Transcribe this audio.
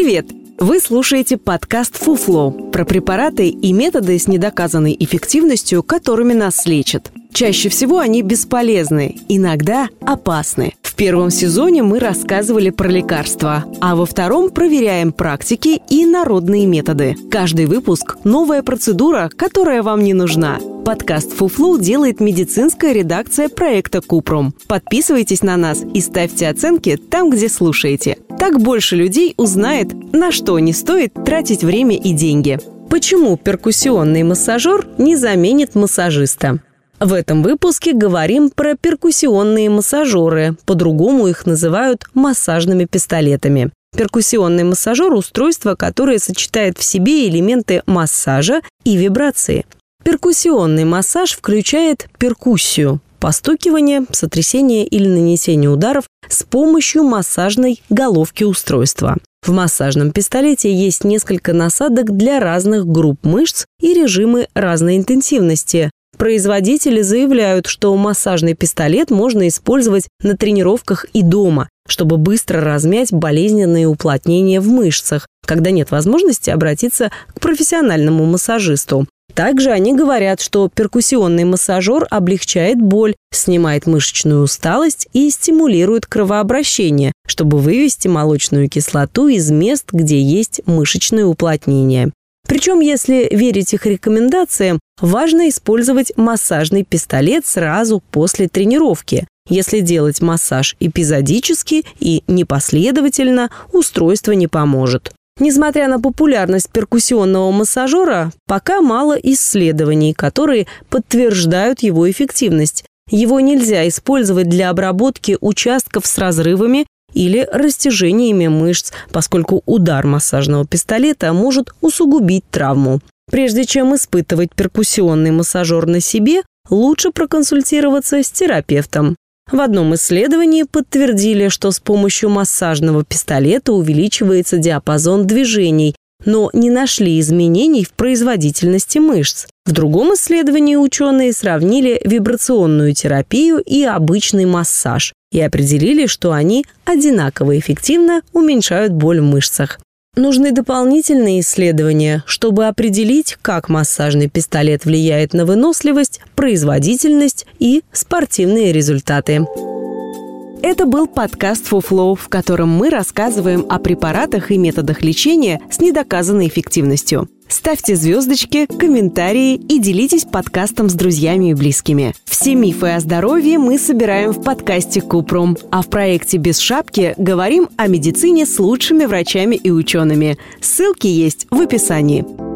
Привет! Вы слушаете подкаст «Фуфло» про препараты и методы с недоказанной эффективностью, которыми нас лечат. Чаще всего они бесполезны, иногда опасны. В первом сезоне мы рассказывали про лекарства, а во втором проверяем практики и народные методы. Каждый выпуск – новая процедура, которая вам не нужна. Подкаст «Фуфлу» делает медицинская редакция проекта «Купрум». Подписывайтесь на нас и ставьте оценки там, где слушаете. Так больше людей узнает, на что не стоит тратить время и деньги. Почему перкуссионный массажер не заменит массажиста? В этом выпуске говорим про перкуссионные массажеры, по-другому их называют массажными пистолетами. Перкуссионный массажер – устройство, которое сочетает в себе элементы массажа и вибрации. Перкуссионный массаж включает перкуссию – постукивание, сотрясение или нанесение ударов с помощью массажной головки устройства. В массажном пистолете есть несколько насадок для разных групп мышц и режимы разной интенсивности. Производители заявляют, что массажный пистолет можно использовать на тренировках и дома, чтобы быстро размять болезненные уплотнения в мышцах, когда нет возможности обратиться к профессиональному массажисту. Также они говорят, что перкуссионный массажер облегчает боль, снимает мышечную усталость и стимулирует кровообращение, чтобы вывести молочную кислоту из мест, где есть мышечные уплотнения. Причем, если верить их рекомендациям, важно использовать массажный пистолет сразу после тренировки. Если делать массаж эпизодически и непоследовательно, устройство не поможет. Несмотря на популярность перкуссионного массажера, пока мало исследований, которые подтверждают его эффективность. Его нельзя использовать для обработки участков с разрывами или растяжениями мышц, поскольку удар массажного пистолета может усугубить травму. Прежде чем испытывать перкуссионный массажер на себе, лучше проконсультироваться с терапевтом. В одном исследовании подтвердили, что с помощью массажного пистолета увеличивается диапазон движений, но не нашли изменений в производительности мышц. В другом исследовании ученые сравнили вибрационную терапию и обычный массаж и определили, что они одинаково эффективно уменьшают боль в мышцах. Нужны дополнительные исследования, чтобы определить, как массажный пистолет влияет на выносливость, производительность и спортивные результаты. Это был подкаст «Фуфлоу», в котором мы рассказываем о препаратах и методах лечения с недоказанной эффективностью. Ставьте звездочки, комментарии и делитесь подкастом с друзьями и близкими. Все мифы о здоровье мы собираем в подкасте Купрум, а в проекте «Без шапки» говорим о медицине с лучшими врачами и учеными. Ссылки есть в описании.